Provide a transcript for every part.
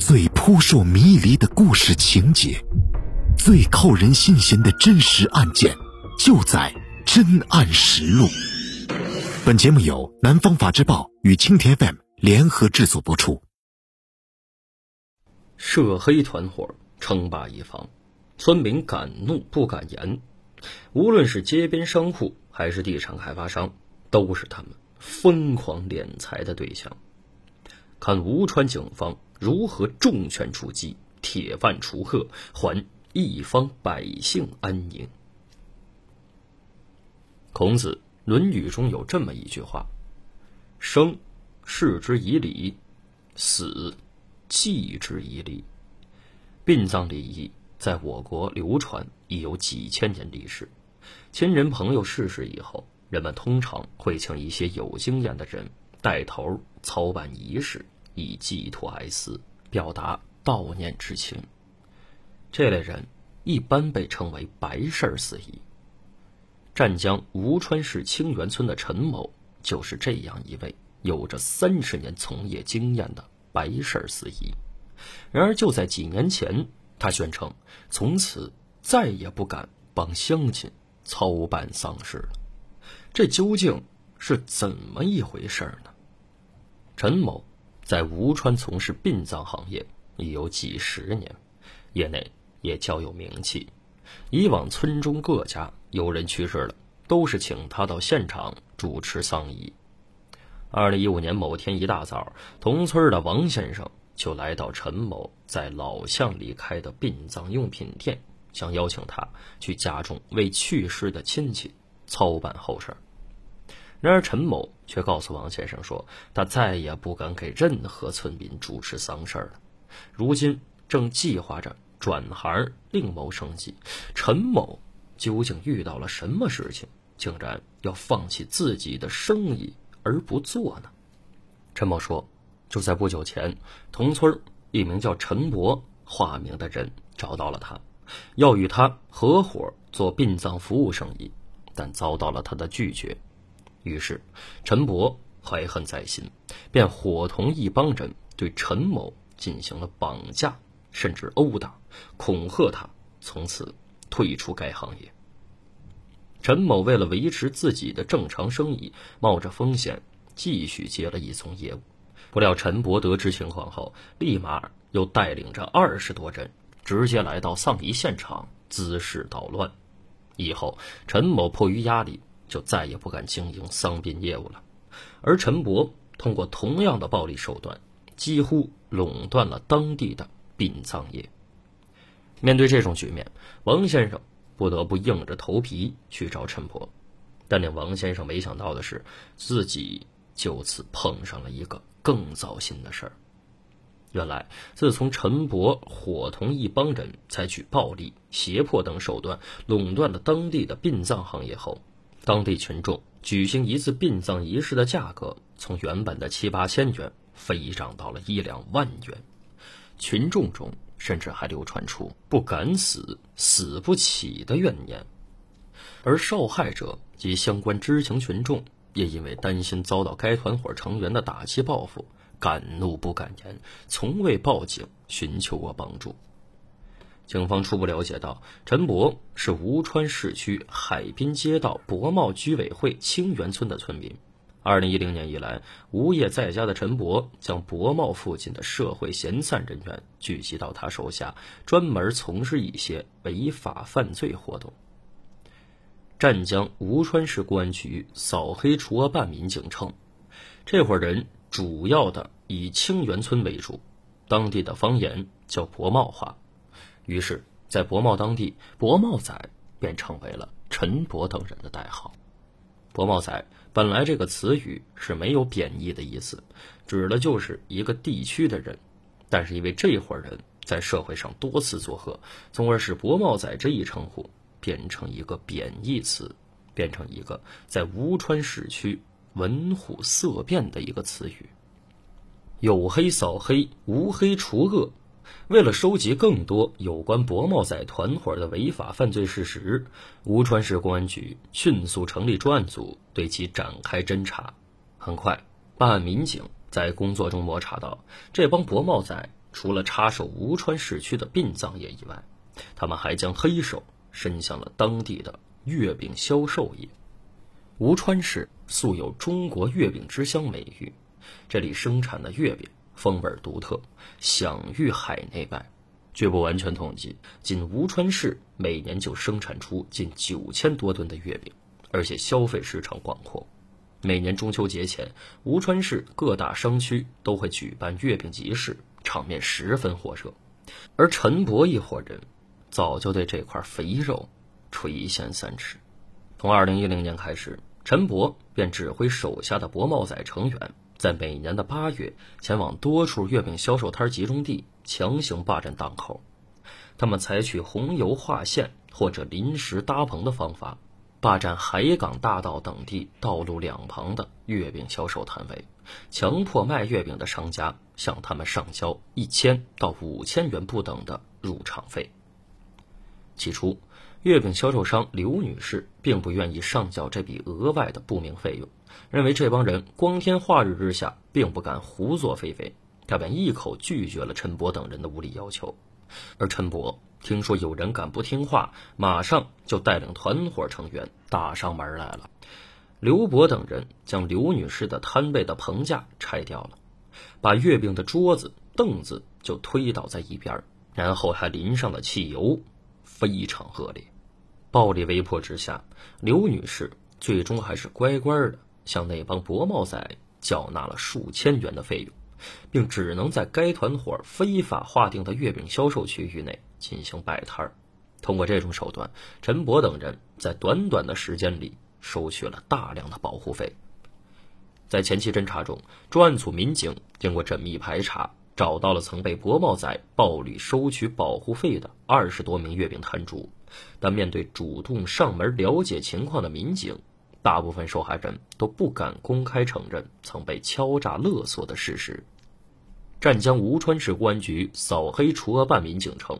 最扑朔迷离的故事情节，最扣人心弦的真实案件，就在《真案实录》。本节目由南方法制报与青田 FM 联合制作播出。涉黑团伙称霸一方，村民敢怒不敢言。无论是街边商户还是地产开发商，都是他们疯狂敛财的对象。看吴川警方如何重拳出击，铁腕除恶，还一方百姓安宁。孔子《论语》中有这么一句话：“生，视之以礼；死，祭之以礼。”殡葬礼仪在我国流传已有几千年历史。亲人朋友逝世以后，人们通常会请一些有经验的人带头操办仪式。以寄托哀思，表达悼念之情。这类人一般被称为“白事司仪”。湛江吴川市清源村的陈某就是这样一位有着三十年从业经验的白事司仪。然而，就在几年前，他宣称从此再也不敢帮乡亲操办丧事了。这究竟是怎么一回事呢？陈某。在吴川从事殡葬行业已有几十年，业内也较有名气。以往村中各家有人去世了，都是请他到现场主持丧仪。二零一五年某天一大早，同村的王先生就来到陈某在老巷里开的殡葬用品店，想邀请他去家中为去世的亲戚操办后事。然而，陈某却告诉王先生说，他再也不敢给任何村民主持丧事了。如今正计划着转行另谋生计。陈某究竟遇到了什么事情，竟然要放弃自己的生意而不做呢？陈某说，就在不久前，同村一名叫陈博（化名）的人找到了他，要与他合伙做殡葬服务生意，但遭到了他的拒绝。于是，陈伯怀恨在心，便伙同一帮人对陈某进行了绑架，甚至殴打，恐吓他从此退出该行业。陈某为了维持自己的正常生意，冒着风险继续接了一宗业务。不料，陈伯得知情况后，立马又带领着二十多人直接来到丧仪现场，滋事捣乱。以后，陈某迫于压力。就再也不敢经营丧殡业务了，而陈伯通过同样的暴力手段，几乎垄断了当地的殡葬业。面对这种局面，王先生不得不硬着头皮去找陈伯，但令王先生没想到的是，自己就此碰上了一个更糟心的事儿。原来，自从陈伯伙同一帮人采取暴力、胁迫等手段垄断了当地的殡葬行业后，当地群众举行一次殡葬仪式的价格，从原本的七八千元飞涨到了一两万元。群众中甚至还流传出“不敢死，死不起”的怨念。而受害者及相关知情群众也因为担心遭到该团伙成员的打击报复，敢怒不敢言，从未报警寻求过帮助。警方初步了解到，陈博是吴川市区海滨街道博茂居委会清源村的村民。二零一零年以来，无业在家的陈博将博茂附近的社会闲散人员聚集到他手下，专门从事一些违法犯罪活动。湛江吴川市公安局扫黑除恶办民警称，这伙人主要的以清源村为主，当地的方言叫博茂话。于是，在博茂当地，“博茂仔”便成为了陈博等人的代号。“博茂仔”本来这个词语是没有贬义的意思，指的就是一个地区的人。但是因为这伙人在社会上多次作恶，从而使“博茂仔”这一称呼变成一个贬义词，变成一个在吴川市区闻虎色变的一个词语。有黑扫黑，无黑除恶。为了收集更多有关博茂仔团伙的违法犯罪事实，吴川市公安局迅速成立专案组，对其展开侦查。很快，办案民警在工作中摸查到，这帮博茂仔除了插手吴川市区的殡葬业以外，他们还将黑手伸向了当地的月饼销售业。吴川市素有“中国月饼之乡”美誉，这里生产的月饼风味独特，享誉海内外。据不完全统计，仅吴川市每年就生产出近九千多吨的月饼，而且消费市场广阔。每年中秋节前，吴川市各大商区都会举办月饼集市，场面十分火热。而陈伯一伙人早就对这块肥肉垂涎三尺。从二零一零年开始，陈伯便指挥手下的博茂仔成员，在每年的八月前往多处月饼销售摊集中地。强行霸占档口，他们采取红油划线或者临时搭棚的方法，霸占海港大道等地道路两旁的月饼销售摊位，强迫卖月饼的商家向他们上交一千到五千元不等的入场费。起初，月饼销售商刘女士并不愿意上缴这笔额外的不明费用，认为这帮人光天化日之下并不敢胡作非为。他便一口拒绝了陈伯等人的无理要求，而陈伯听说有人敢不听话，马上就带领团伙成员打上门来了。刘伯等人将刘女士的摊位的棚架拆掉了，把月饼的桌子、凳子就推倒在一边，然后还淋上了汽油，非常恶劣。暴力威迫之下，刘女士最终还是乖乖的向那帮薄帽仔缴纳了数千元的费用。并只能在该团伙非法划定的月饼销售区域内进行摆摊儿。通过这种手段，陈博等人在短短的时间里收取了大量的保护费。在前期侦查中，专案组民警经过缜密排查，找到了曾被博茂仔暴力收取保护费的二十多名月饼摊主。但面对主动上门了解情况的民警，大部分受害人都不敢公开承认曾被敲诈勒索的事实。湛江吴川市公安局扫黑除恶办民警称，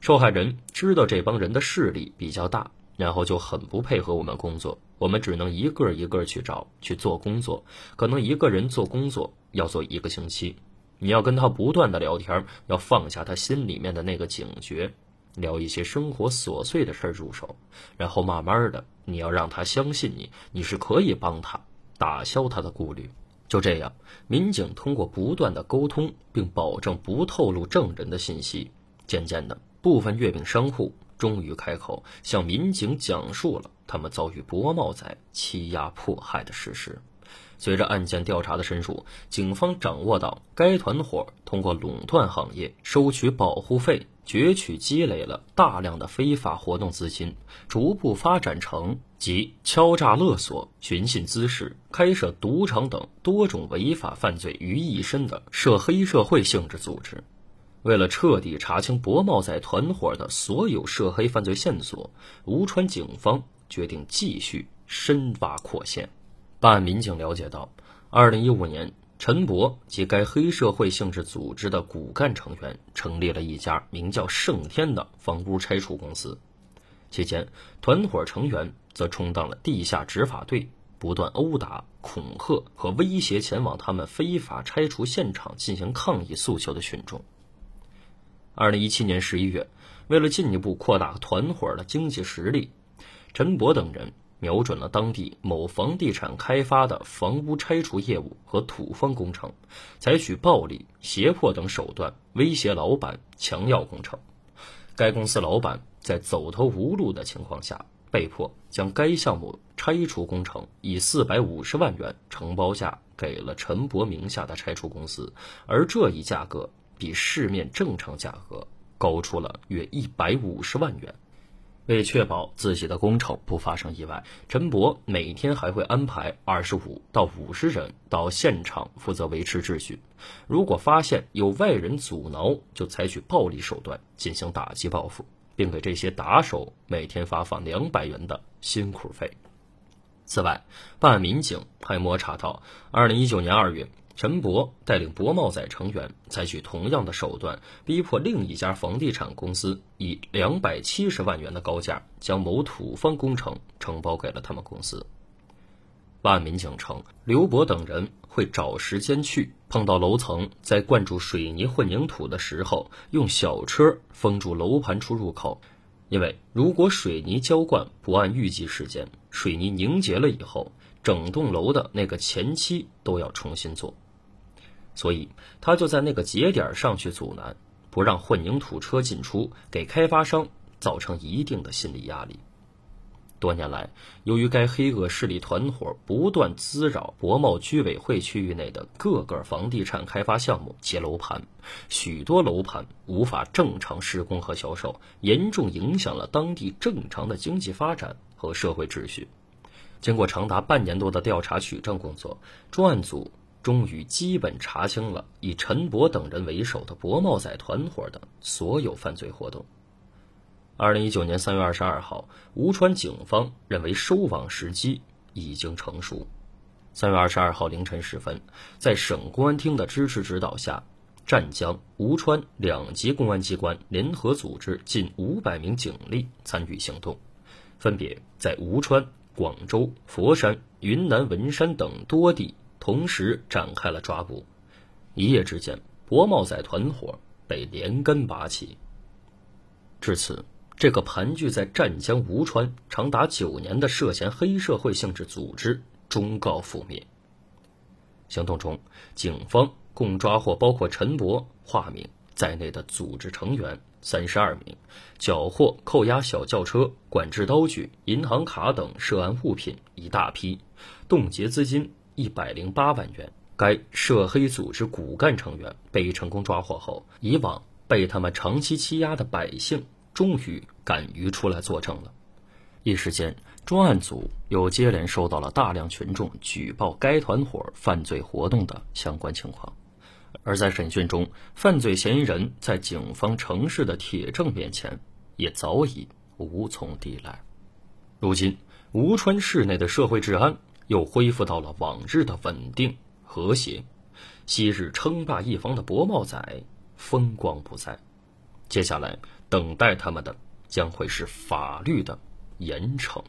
受害人知道这帮人的势力比较大，然后就很不配合我们工作，我们只能一个一个去找去做工作，可能一个人做工作要做一个星期。你要跟他不断的聊天，要放下他心里面的那个警觉，聊一些生活琐碎的事儿入手，然后慢慢的，你要让他相信你，你是可以帮他打消他的顾虑。就这样，民警通过不断的沟通，并保证不透露证人的信息，渐渐的，部分月饼商户终于开口向民警讲述了他们遭遇薄帽仔欺压迫害的事实。随着案件调查的深入，警方掌握到该团伙通过垄断行业收取保护费。攫取积累了大量的非法活动资金，逐步发展成集敲诈勒索、寻衅滋事、开设赌场等多种违法犯罪于一身的涉黑社会性质组织。为了彻底查清博茂仔团伙的所有涉黑犯罪线索，吴川警方决定继续深挖扩线。办案民警了解到，二零一五年。陈博及该黑社会性质组织的骨干成员成立了一家名叫“盛天”的房屋拆除公司，期间，团伙成员则充当了地下执法队，不断殴打、恐吓和威胁前往他们非法拆除现场进行抗议诉求的群众。二零一七年十一月，为了进一步扩大团伙的经济实力，陈博等人。瞄准了当地某房地产开发的房屋拆除业务和土方工程，采取暴力、胁迫等手段威胁老板，强要工程。该公司老板在走投无路的情况下，被迫将该项目拆除工程以四百五十万元承包价给了陈博名下的拆除公司，而这一价格比市面正常价格高出了约一百五十万元。为确保自己的工程不发生意外，陈博每天还会安排二十五到五十人到现场负责维持秩序。如果发现有外人阻挠，就采取暴力手段进行打击报复，并给这些打手每天发放两百元的辛苦费。此外，办案民警还摸查到，二零一九年二月。陈博带领博茂仔成员采取同样的手段，逼迫另一家房地产公司以两百七十万元的高价将某土方工程承包给了他们公司。办案民警称，刘博等人会找时间去，碰到楼层在灌注水泥混凝土的时候，用小车封住楼盘出入口。因为如果水泥浇灌不按预计时间，水泥凝结了以后，整栋楼的那个前期都要重新做，所以他就在那个节点上去阻拦，不让混凝土车进出，给开发商造成一定的心理压力。多年来，由于该黑恶势力团伙不断滋扰博茂居委会区域内的各个房地产开发项目及楼盘，许多楼盘无法正常施工和销售，严重影响了当地正常的经济发展和社会秩序。经过长达半年多的调查取证工作，专案组终于基本查清了以陈博等人为首的博茂仔团伙的所有犯罪活动。二零一九年三月二十二号，吴川警方认为收网时机已经成熟。三月二十二号凌晨时分，在省公安厅的支持指导下，湛江、吴川两级公安机关联合组织近五百名警力参与行动，分别在吴川、广州、佛山、云南文山等多地同时展开了抓捕。一夜之间，博茂仔团伙被连根拔起。至此。这个盘踞在湛江吴川长达九年的涉嫌黑社会性质组织终告覆灭。行动中，警方共抓获包括陈博（化名）在内的组织成员三十二名，缴获扣押小轿车、管制刀具、银行卡等涉案物品一大批，冻结资金一百零八万元。该涉黑组织骨干成员被成功抓获后，以往被他们长期欺压的百姓。终于敢于出来作证了，一时间，专案组又接连收到了大量群众举报该团伙犯罪活动的相关情况。而在审讯中，犯罪嫌疑人在警方城市的铁证面前，也早已无从抵赖。如今，吴川市内的社会治安又恢复到了往日的稳定和谐，昔日称霸一方的博茂仔风光不再。接下来。等待他们的将会是法律的严惩。